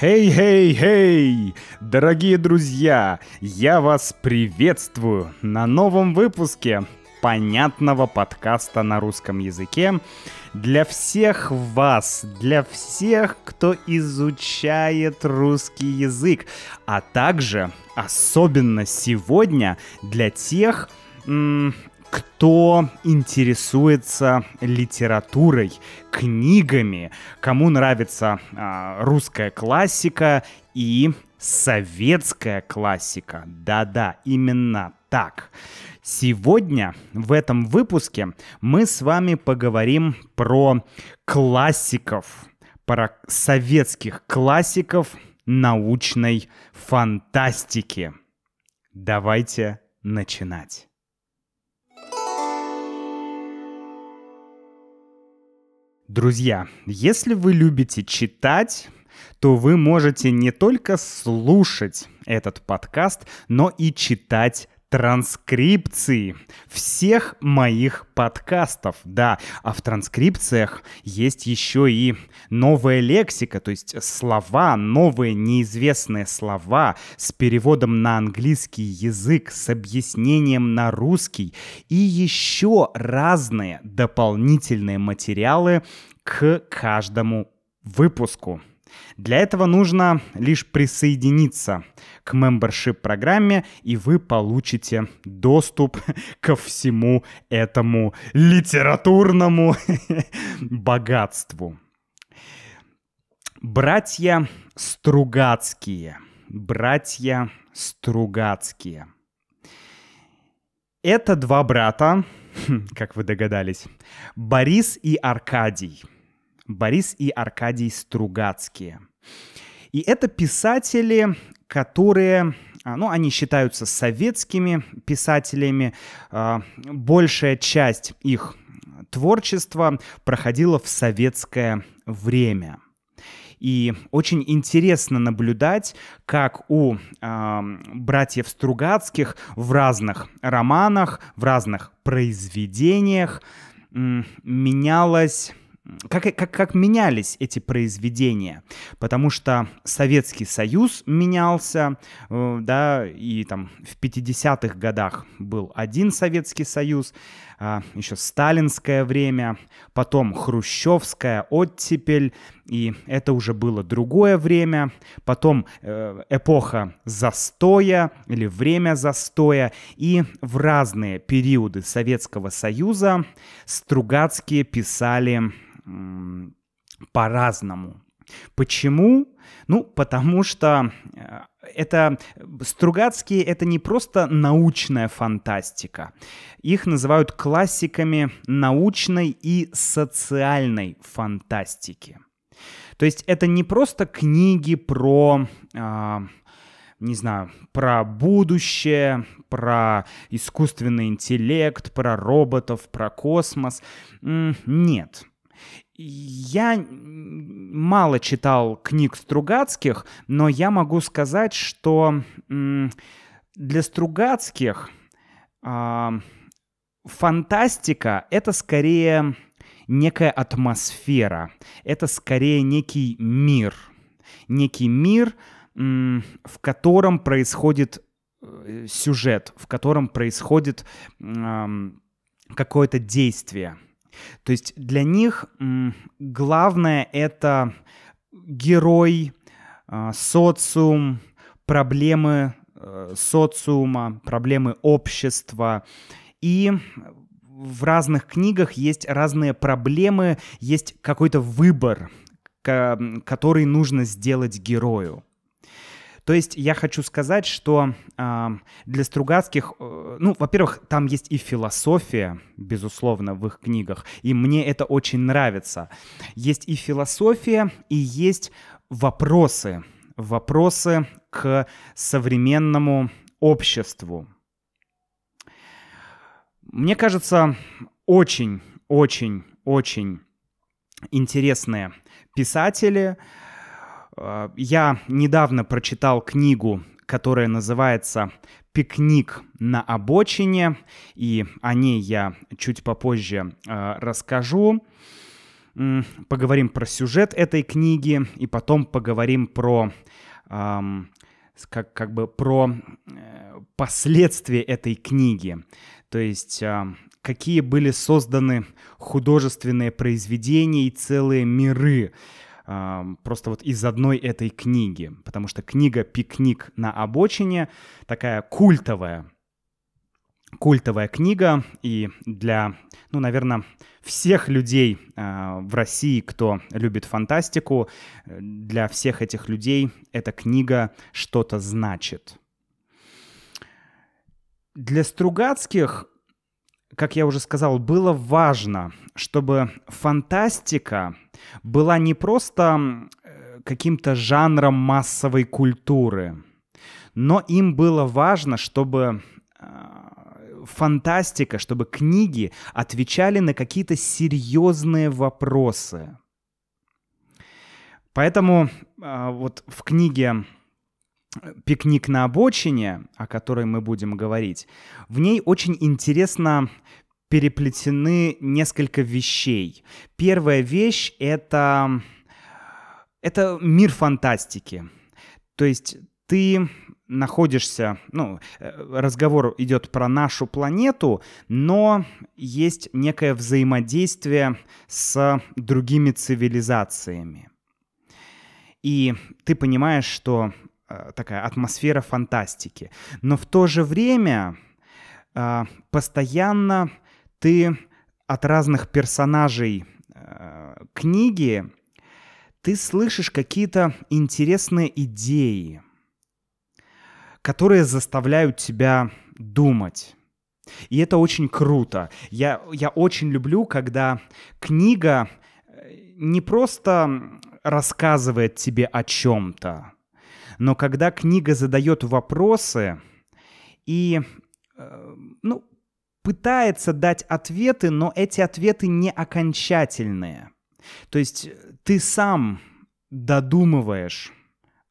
Хей-хей-хей! Дорогие друзья, я вас приветствую на новом выпуске понятного подкаста на русском языке для всех вас, для всех, кто изучает русский язык, а также особенно сегодня для тех, кто интересуется литературой, книгами, кому нравится э, русская классика и советская классика. Да-да, именно так. Сегодня в этом выпуске мы с вами поговорим про классиков, про советских классиков научной фантастики. Давайте начинать. Друзья, если вы любите читать, то вы можете не только слушать этот подкаст, но и читать транскрипции всех моих подкастов. Да, а в транскрипциях есть еще и новая лексика, то есть слова, новые неизвестные слова с переводом на английский язык, с объяснением на русский и еще разные дополнительные материалы к каждому выпуску. Для этого нужно лишь присоединиться к membership программе, и вы получите доступ ко всему этому литературному богатству. Братья Стругацкие. Братья Стругацкие. Это два брата, как вы догадались, Борис и Аркадий – Борис и Аркадий Стругацкие. И это писатели, которые а, ну, они считаются советскими писателями. А, большая часть их творчества проходила в советское время. И очень интересно наблюдать, как у э, братьев Стругацких в разных романах, в разных произведениях э, менялась как, как, как менялись эти произведения, потому что Советский Союз менялся, э, да, и там в 50-х годах был один Советский Союз, а, еще сталинское время, потом хрущевская оттепель, и это уже было другое время, потом э, эпоха застоя или время застоя, и в разные периоды Советского Союза Стругацкие писали по-разному. Почему? Ну, потому что э, это Стругацкие это не просто научная фантастика. Их называют классиками научной и социальной фантастики. То есть это не просто книги про, э, не знаю, про будущее, про искусственный интеллект, про роботов, про космос. Нет. Я мало читал книг Стругацких, но я могу сказать, что для Стругацких э, фантастика — это скорее некая атмосфера, это скорее некий мир, некий мир, в котором происходит э, сюжет, в котором происходит какое-то действие — то есть для них главное это герой, а, социум, проблемы э, социума, проблемы общества. И в разных книгах есть разные проблемы, есть какой-то выбор, который нужно сделать герою. То есть я хочу сказать, что э, для Стругацких, э, ну, во-первых, там есть и философия, безусловно, в их книгах, и мне это очень нравится. Есть и философия, и есть вопросы, вопросы к современному обществу. Мне кажется, очень, очень, очень интересные писатели, я недавно прочитал книгу, которая называется «Пикник на обочине», и о ней я чуть попозже э, расскажу. поговорим про сюжет этой книги, и потом поговорим про как, как бы про э, последствия этой книги. То есть какие были созданы художественные произведения и целые миры просто вот из одной этой книги, потому что книга «Пикник на обочине» такая культовая, культовая книга, и для, ну, наверное, всех людей э, в России, кто любит фантастику, для всех этих людей эта книга что-то значит. Для Стругацких как я уже сказал, было важно, чтобы фантастика была не просто каким-то жанром массовой культуры, но им было важно, чтобы э, фантастика, чтобы книги отвечали на какие-то серьезные вопросы. Поэтому э, вот в книге «Пикник на обочине», о которой мы будем говорить, в ней очень интересно переплетены несколько вещей. Первая вещь — это, это мир фантастики. То есть ты находишься, ну, разговор идет про нашу планету, но есть некое взаимодействие с другими цивилизациями. И ты понимаешь, что Э, такая атмосфера фантастики. Но в то же время э, постоянно ты от разных персонажей э, книги ты слышишь какие-то интересные идеи, которые заставляют тебя думать. И это очень круто. Я, я очень люблю, когда книга не просто рассказывает тебе о чем-то, но когда книга задает вопросы и, э, ну, пытается дать ответы, но эти ответы не окончательные. То есть ты сам додумываешь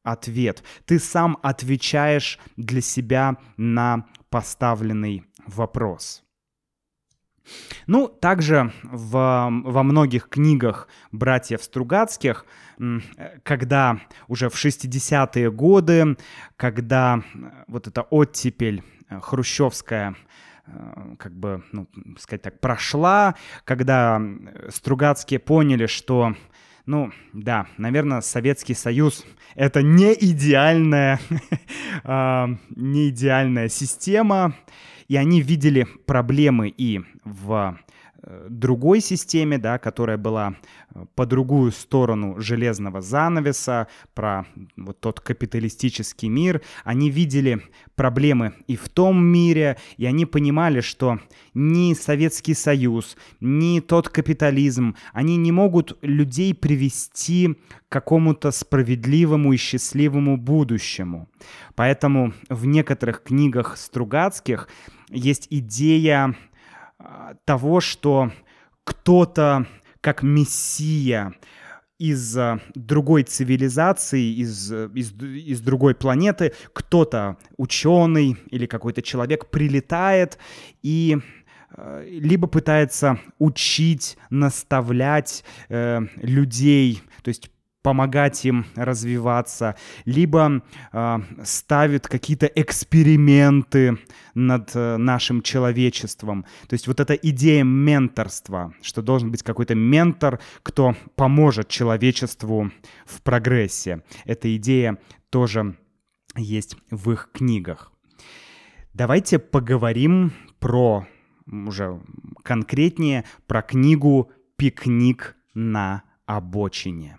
ответ, ты сам отвечаешь для себя на поставленный вопрос. Ну, также в, во многих книгах братьев Стругацких, когда уже в 60-е годы, когда вот эта оттепель э, хрущевская э, как бы, ну, сказать так, прошла, когда Стругацкие поняли, что ну, да, наверное, Советский Союз — это не идеальная, а, не идеальная система, и они видели проблемы и в другой системе, да, которая была э, по другую сторону железного занавеса, про вот тот капиталистический мир. Они видели проблемы и в том мире, и они понимали, что ни Советский Союз, ни тот капитализм, они не могут людей привести к какому-то справедливому и счастливому будущему. Поэтому в некоторых книгах Стругацких есть идея того, что кто-то как мессия из а, другой цивилизации, из, из, из другой планеты, кто-то ученый или какой-то человек прилетает и а, либо пытается учить, наставлять э, людей, то есть помогать им развиваться, либо э, ставит какие-то эксперименты над э, нашим человечеством. То есть вот эта идея менторства, что должен быть какой-то ментор, кто поможет человечеству в прогрессе. Эта идея тоже есть в их книгах. Давайте поговорим про уже конкретнее про книгу «Пикник на обочине».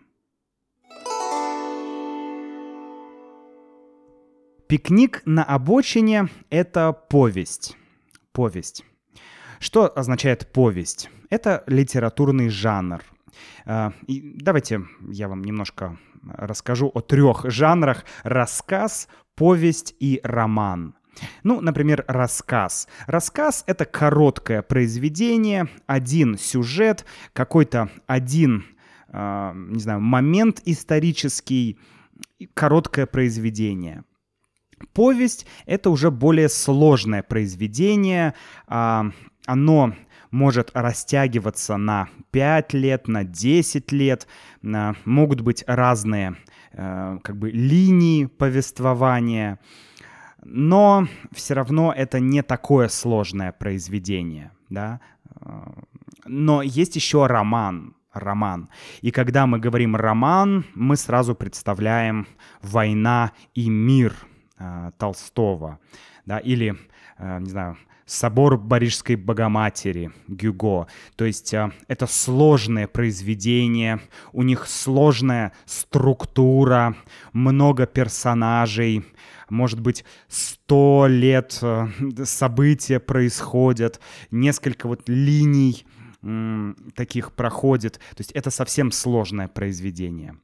Пикник на обочине — это повесть. Повесть. Что означает повесть? Это литературный жанр. А, и давайте я вам немножко расскажу о трех жанрах. Рассказ, повесть и роман. Ну, например, рассказ. Рассказ — это короткое произведение, один сюжет, какой-то один, э, не знаю, момент исторический, короткое произведение. Повесть — это уже более сложное произведение, а, оно может растягиваться на 5 лет, на 10 лет. Могут быть разные э, как бы линии повествования. Но все равно это не такое сложное произведение. Да? Но есть еще роман, роман. И когда мы говорим роман, мы сразу представляем «Война и мир» Толстого, да, или, э, не знаю, Собор Парижской Богоматери Гюго. То есть э, это сложное произведение, у них сложная структура, много персонажей, может быть, сто лет э, события происходят, несколько вот линий таких проходит. То есть это совсем сложное произведение.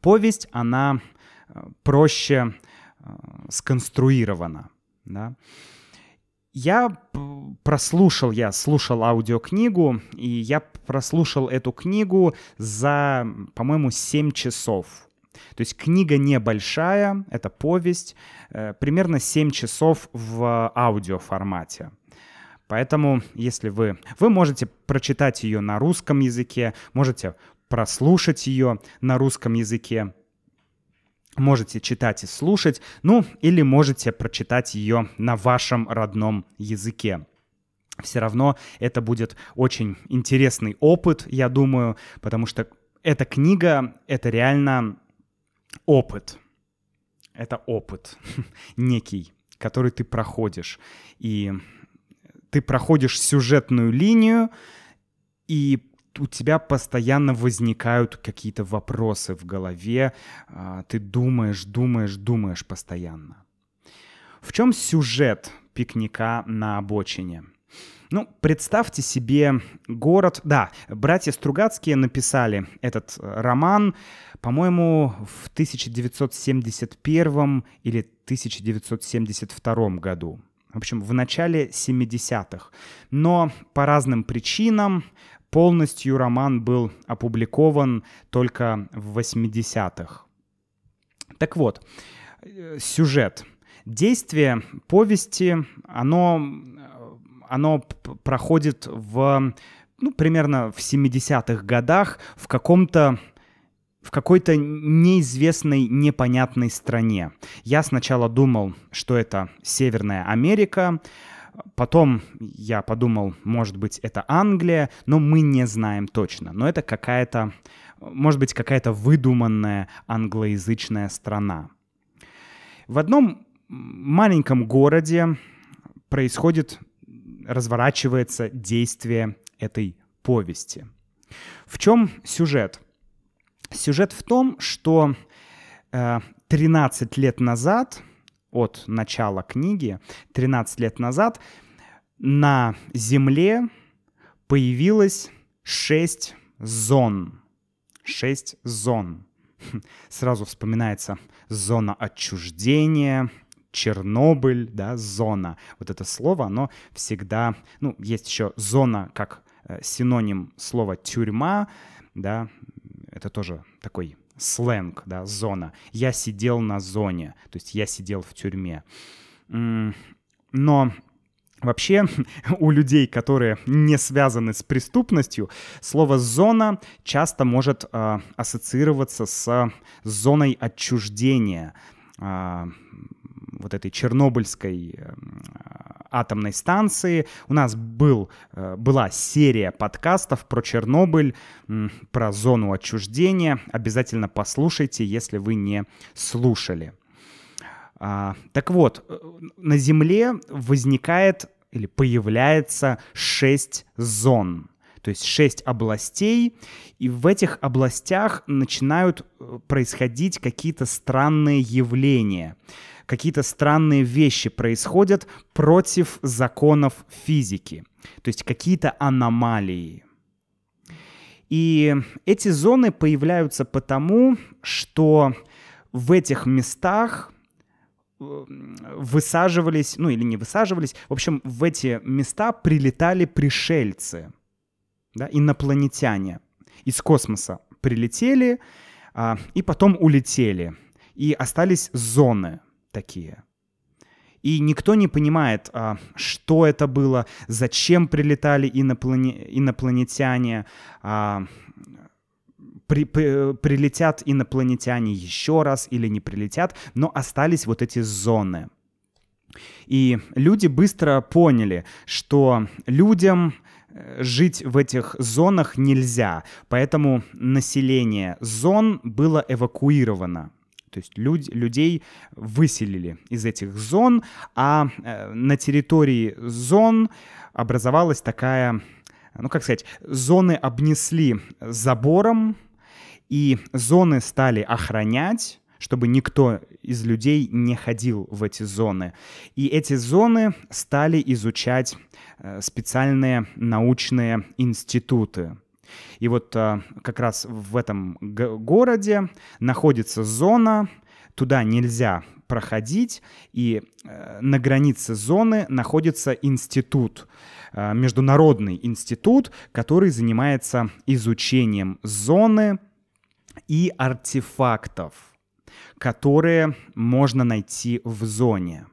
Повесть, она э, проще э, сконструирована. Да? Я прослушал, я слушал аудиокнигу, и я прослушал эту книгу за, по-моему, 7 часов. То есть книга небольшая, это повесть, э, примерно 7 часов в аудиоформате. Поэтому, если вы... Вы можете прочитать ее на русском языке, можете прослушать ее на русском языке, можете читать и слушать, ну или можете прочитать ее на вашем родном языке. Все равно это будет очень интересный опыт, я думаю, потому что эта книга — это реально опыт. Это опыт некий, который ты проходишь. И ты проходишь сюжетную линию, и у тебя постоянно возникают какие-то вопросы в голове, а, ты думаешь, думаешь, думаешь постоянно. В чем сюжет пикника на обочине? Ну, представьте себе город... Да, братья Стругацкие написали этот э, роман, по-моему, в 1971 или 1972 году в общем, в начале 70-х. Но по разным причинам полностью роман был опубликован только в 80-х. Так вот, э, сюжет. Действие повести, оно, оно проходит в, ну, примерно в 70-х годах в каком-то в какой-то неизвестной, непонятной стране. Я сначала думал, что это Северная Америка, потом я подумал, может быть, это Англия, но мы не знаем точно. Но это какая-то, может быть, какая-то выдуманная англоязычная страна. В одном маленьком городе происходит, разворачивается действие этой повести. В чем сюжет? Сюжет в том, что э, 13 лет назад, от начала книги, 13 лет назад на Земле появилось 6 зон. 6 зон. Сразу вспоминается зона отчуждения, Чернобыль, да, зона. Вот это слово, оно всегда, ну, есть еще зона как э, синоним слова тюрьма, да, это тоже такой сленг, да, зона. Я сидел на зоне, то есть я сидел в тюрьме. Но Вообще, у людей, которые не связаны с преступностью, слово «зона» часто может э, ассоциироваться с зоной отчуждения, э, вот этой чернобыльской э, атомной станции. У нас был, э, была серия подкастов про Чернобыль, про зону отчуждения. Обязательно послушайте, если вы не слушали. А, так вот, э, на Земле возникает или появляется шесть зон то есть шесть областей, и в этих областях начинают э, происходить какие-то странные явления какие-то странные вещи происходят против законов физики, то есть какие-то аномалии. И эти зоны появляются потому, что в этих местах э, высаживались, ну или не высаживались, в общем, в эти места прилетали пришельцы, да, инопланетяне из космоса прилетели а, и потом улетели, и остались зоны – такие. И никто не понимает, а, что это было, зачем прилетали иноплане... инопланетяне, а, при, при, прилетят инопланетяне еще раз или не прилетят, но остались вот эти зоны. И люди быстро поняли, что людям э, жить в этих зонах нельзя, поэтому население зон было эвакуировано. То есть люд, людей выселили из этих зон, а э, на территории зон образовалась такая, ну как сказать, зоны обнесли забором, и зоны стали охранять, чтобы никто из людей не ходил в эти зоны. И эти зоны стали изучать э, специальные научные институты. И вот э, как раз в этом городе находится зона, туда нельзя проходить, и э, на границе зоны находится институт, международный институт, который занимается изучением зоны и артефактов – которые можно найти в зоне.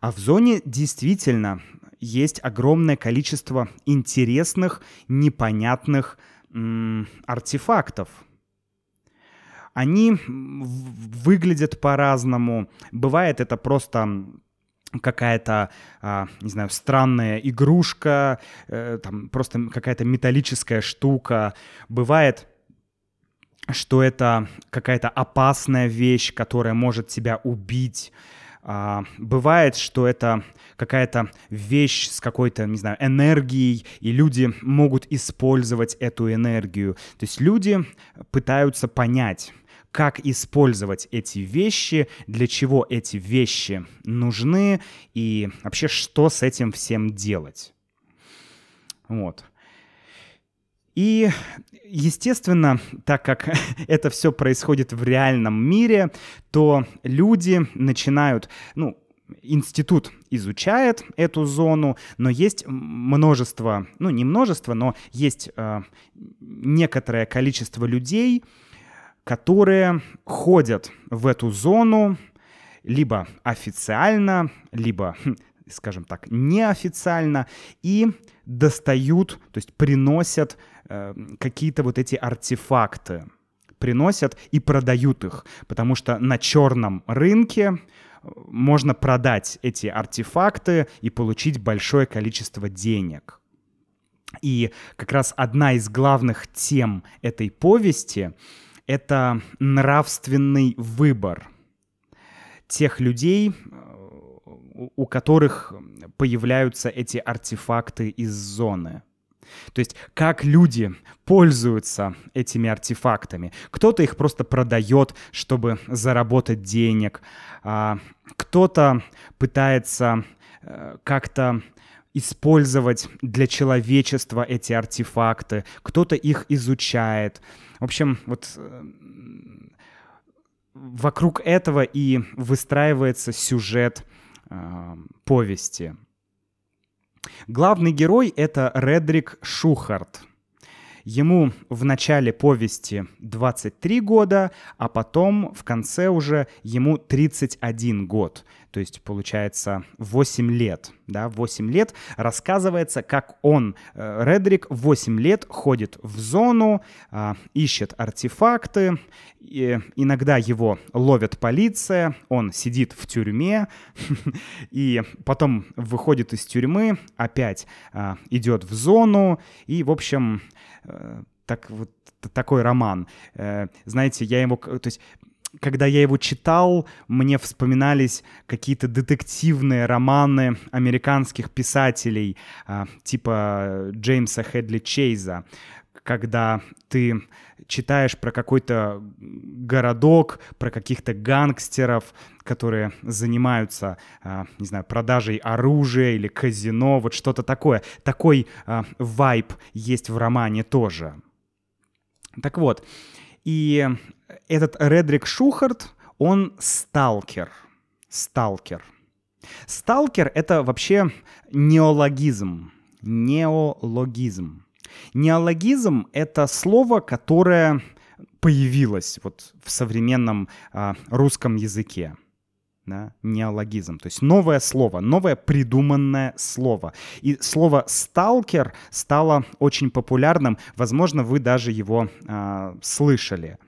А в зоне действительно есть огромное количество интересных, непонятных м- артефактов. Они выглядят по-разному. Бывает это просто какая-то, а, не знаю, странная игрушка, э, там просто какая-то металлическая штука. Бывает что это какая-то опасная вещь, которая может тебя убить. А, бывает, что это какая-то вещь с какой-то, не знаю, энергией, и люди могут использовать эту энергию. То есть люди пытаются понять, как использовать эти вещи, для чего эти вещи нужны и вообще что с этим всем делать. Вот. И, естественно, так как это все происходит в реальном мире, то люди начинают, ну, институт изучает эту зону, но есть множество, ну не множество, но есть э, некоторое количество людей, которые ходят в эту зону либо официально, либо, скажем так, неофициально, и достают, то есть приносят э, какие-то вот эти артефакты, приносят и продают их, потому что на черном рынке э, можно продать эти артефакты и получить большое количество денег. И как раз одна из главных тем этой повести — это нравственный выбор тех людей, у которых появляются эти артефакты из зоны. То есть как люди пользуются этими артефактами. Кто-то их просто продает, чтобы заработать денег. А, кто-то пытается э, как-то использовать для человечества эти артефакты. Кто-то их изучает. В общем, вот э, вокруг этого и выстраивается сюжет э, повести. Главный герой — это Редрик Шухарт. Ему в начале повести 23 года, а потом в конце уже ему 31 год. То есть, получается, 8 лет. Да, 8 лет рассказывается, как он, э, Редрик, 8 лет ходит в зону, а, ищет артефакты, и иногда его ловит полиция, он сидит в тюрьме, и потом выходит из тюрьмы, опять а, идет в зону, и, в общем, э, так вот такой роман. Э, знаете, я его, то есть когда я его читал, мне вспоминались какие-то детективные романы американских писателей, а, типа Джеймса Хедли Чейза, когда ты читаешь про какой-то городок, про каких-то гангстеров, которые занимаются, а, не знаю, продажей оружия или казино, вот что-то такое. Такой а, вайб есть в романе тоже. Так вот, и этот Редрик Шухарт, он сталкер. Сталкер. Сталкер — это вообще неологизм. Неологизм. Неологизм — это слово, которое появилось вот в современном а, русском языке. Да, неологизм, то есть новое слово, новое придуманное слово. И слово «сталкер» стало очень популярным, возможно, вы даже его э, слышали.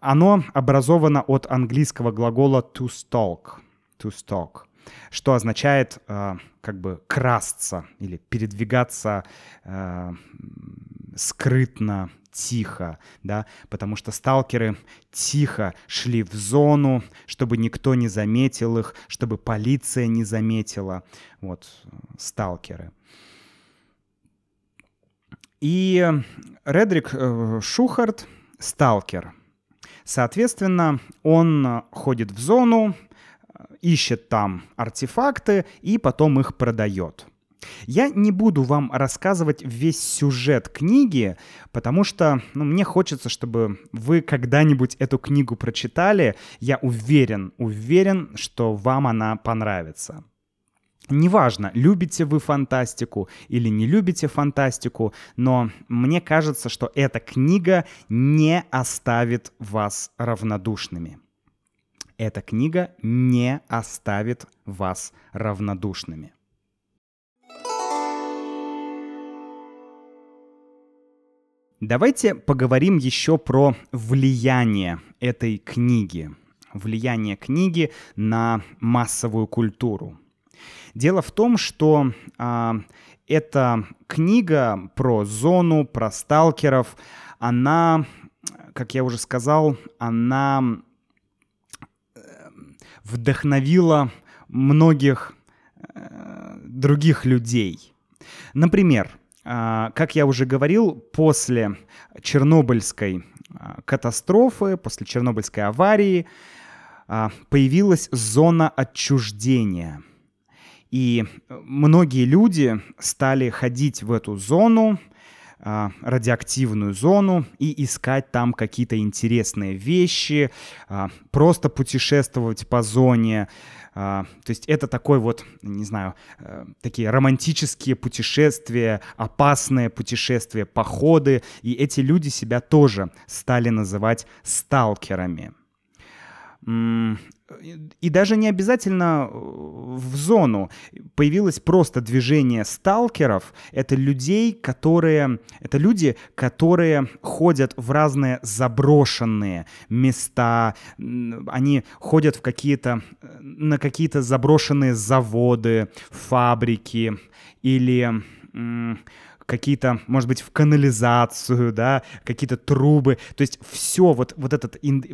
Оно образовано от английского глагола to stalk, to stalk, что означает э, как бы красться или передвигаться э, скрытно, тихо, да, потому что сталкеры тихо шли в зону, чтобы никто не заметил их, чтобы полиция не заметила, вот, сталкеры. И Редрик э, Шухарт — сталкер. Соответственно, он ходит в зону, ищет там артефакты и потом их продает — я не буду вам рассказывать весь сюжет книги, потому что ну, мне хочется, чтобы вы когда-нибудь эту книгу прочитали. Я уверен, уверен, что вам она понравится. Неважно, любите вы фантастику или не любите фантастику, но мне кажется, что эта книга не оставит вас равнодушными. Эта книга не оставит вас равнодушными. Давайте поговорим еще про влияние этой книги. Влияние книги на массовую культуру. Дело в том, что а, эта книга про зону, про сталкеров, она, как я уже сказал, она э, вдохновила многих э, других людей. Например, как я уже говорил, после Чернобыльской а, катастрофы, после Чернобыльской аварии а, появилась зона отчуждения. И многие люди стали ходить в эту зону, радиоактивную зону и искать там какие-то интересные вещи, просто путешествовать по зоне, а, то есть это такой вот, не знаю, э, такие романтические путешествия, опасные путешествия, походы. И эти люди себя тоже стали называть сталкерами. И даже не обязательно э, в зону. Появилось просто движение сталкеров. Это людей, которые... Это люди, которые ходят в разные заброшенные места. Они ходят в какие-то... Э, на какие-то заброшенные заводы, фабрики или какие-то, может быть, в канализацию, да, какие-то трубы. То есть все, вот, вот этот, ин,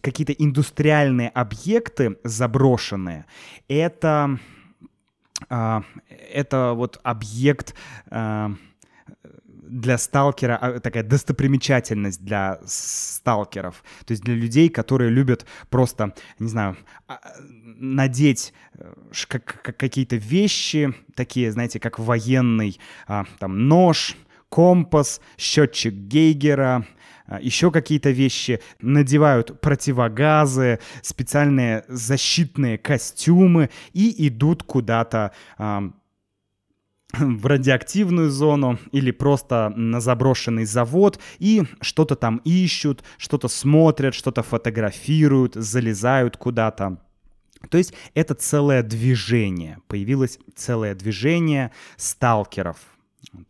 какие-то индустриальные объекты заброшенные, это, э, это вот объект... Для сталкера а, такая достопримечательность для сталкеров. То есть для людей, которые любят просто, не знаю, а, надеть э, какие-то вещи, такие, знаете, как военный, а, там, нож, компас, счетчик Гейгера, еще какие-то вещи, надевают противогазы, специальные защитные костюмы и идут куда-то в радиоактивную зону или просто на заброшенный завод и что-то там ищут, что-то смотрят, что-то фотографируют, залезают куда-то. То есть это целое движение, появилось целое движение сталкеров,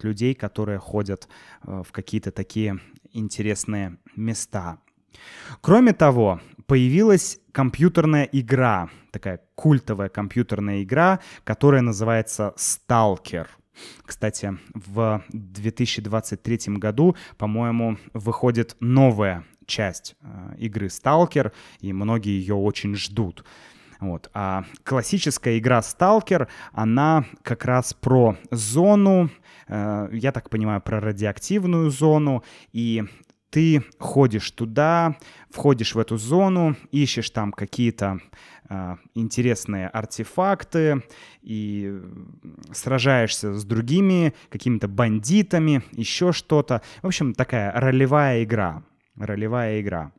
людей, которые ходят э, в какие-то такие интересные места. Кроме того, появилась компьютерная игра, такая культовая компьютерная игра, которая называется Stalker. Кстати, в 2023 году, по-моему, выходит новая часть э, игры Stalker, и многие ее очень ждут. Вот. А классическая игра Stalker, она как раз про зону, э, я так понимаю, про радиоактивную зону, и ты ходишь туда, входишь в эту зону, ищешь там какие-то э, интересные артефакты и сражаешься с другими какими-то бандитами, еще что-то. В общем, такая ролевая игра. Ролевая игра.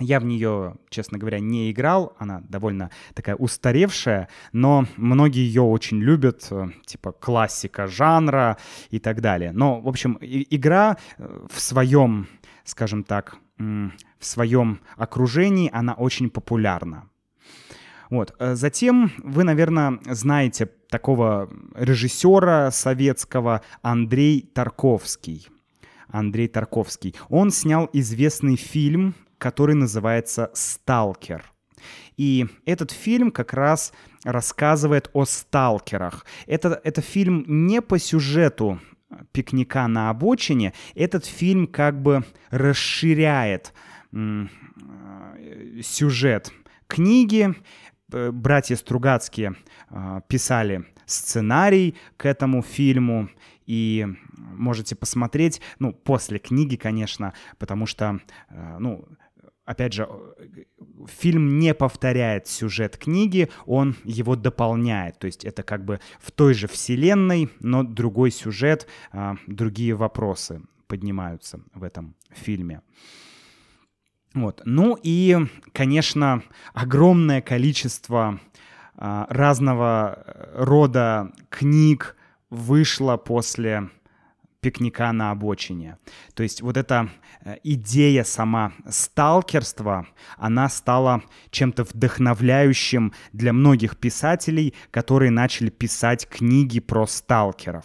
Я в нее, честно говоря, не играл, она довольно такая устаревшая, но многие ее очень любят, э, типа классика жанра и так далее. Но, в общем, игра э, в своем скажем так, в своем окружении, она очень популярна. Вот. Э, затем вы, наверное, знаете такого режиссера советского Андрей Тарковский. Андрей Тарковский. Он снял известный фильм, который называется «Сталкер». И этот фильм как раз рассказывает о сталкерах. Это, это фильм не по сюжету пикника на обочине. Этот фильм как бы расширяет э, сюжет книги. Э, братья Стругацкие э, писали сценарий к этому фильму, и можете посмотреть, ну, после книги, конечно, потому что, ну, опять же, фильм не повторяет сюжет книги, он его дополняет. То есть это как бы в той же вселенной, но другой сюжет, а, другие вопросы поднимаются в этом фильме. Вот. Ну и, конечно, огромное количество а, разного рода книг вышло после пикника на обочине. То есть вот эта э, идея сама сталкерства, она стала чем-то вдохновляющим для многих писателей, которые начали писать книги про сталкеров.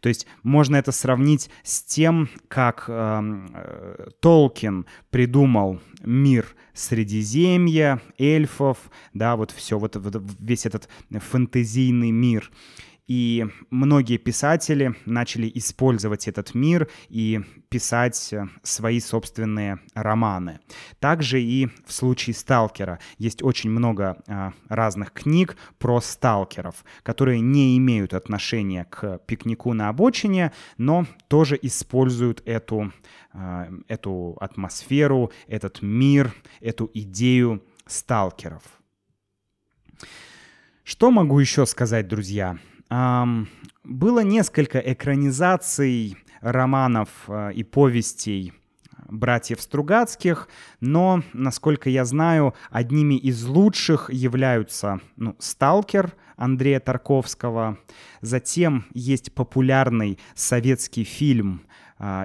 То есть можно это сравнить с тем, как эм, э, Толкин придумал мир Средиземья, эльфов, да, вот все, вот, вот весь этот фэнтезийный мир. И многие писатели начали использовать этот мир и писать э, свои собственные романы. Также и в случае «Сталкера» есть очень много а, разных книг про сталкеров, которые не имеют отношения к пикнику на обочине, но тоже используют эту, а, эту атмосферу, этот мир, эту идею сталкеров. Что могу еще сказать, друзья? Было несколько экранизаций романов э, и повестей братьев Стругацких, но, насколько я знаю, одними из лучших являются ну, «Сталкер» Андрея Тарковского, затем есть популярный советский фильм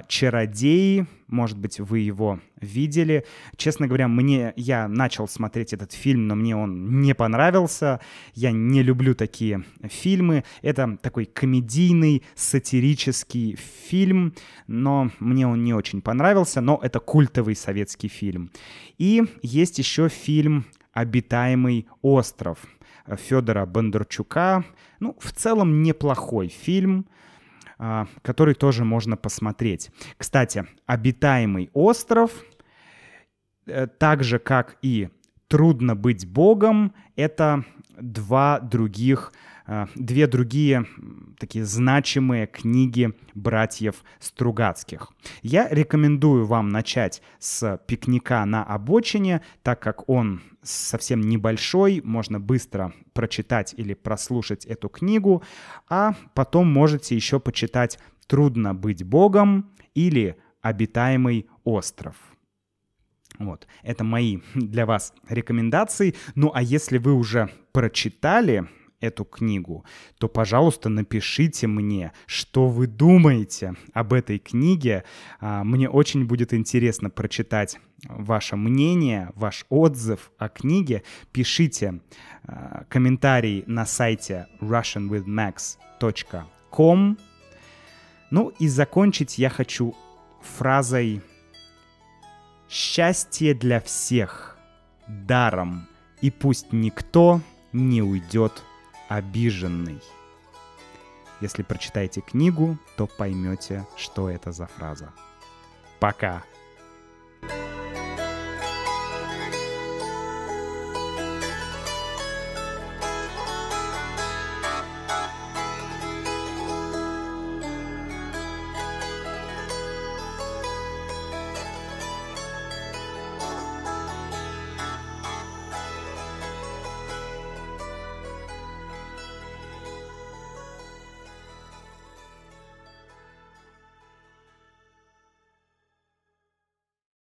«Чародеи». Может быть, вы его видели. Честно говоря, мне я начал смотреть этот фильм, но мне он не понравился. Я не люблю такие фильмы. Это такой комедийный, сатирический фильм, но мне он не очень понравился. Но это культовый советский фильм. И есть еще фильм «Обитаемый остров» Федора Бондарчука. Ну, в целом неплохой фильм. А, который тоже можно посмотреть. Кстати, обитаемый остров, э, так же как и трудно быть богом, это два других а, две другие такие значимые книги братьев Стругацких. Я рекомендую вам начать с «Пикника на обочине», так как он совсем небольшой, можно быстро прочитать или прослушать эту книгу, а потом можете еще почитать «Трудно быть Богом» или «Обитаемый остров». Вот, это мои для вас рекомендации. Ну а если вы уже прочитали эту книгу, то, пожалуйста, напишите мне, что вы думаете об этой книге. А, мне очень будет интересно прочитать ваше мнение, ваш отзыв о книге. Пишите а, комментарий на сайте russianwithmax.com. Ну и закончить я хочу фразой «Счастье для всех, даром, и пусть никто не уйдет обиженный. Если прочитаете книгу, то поймете, что это за фраза. Пока!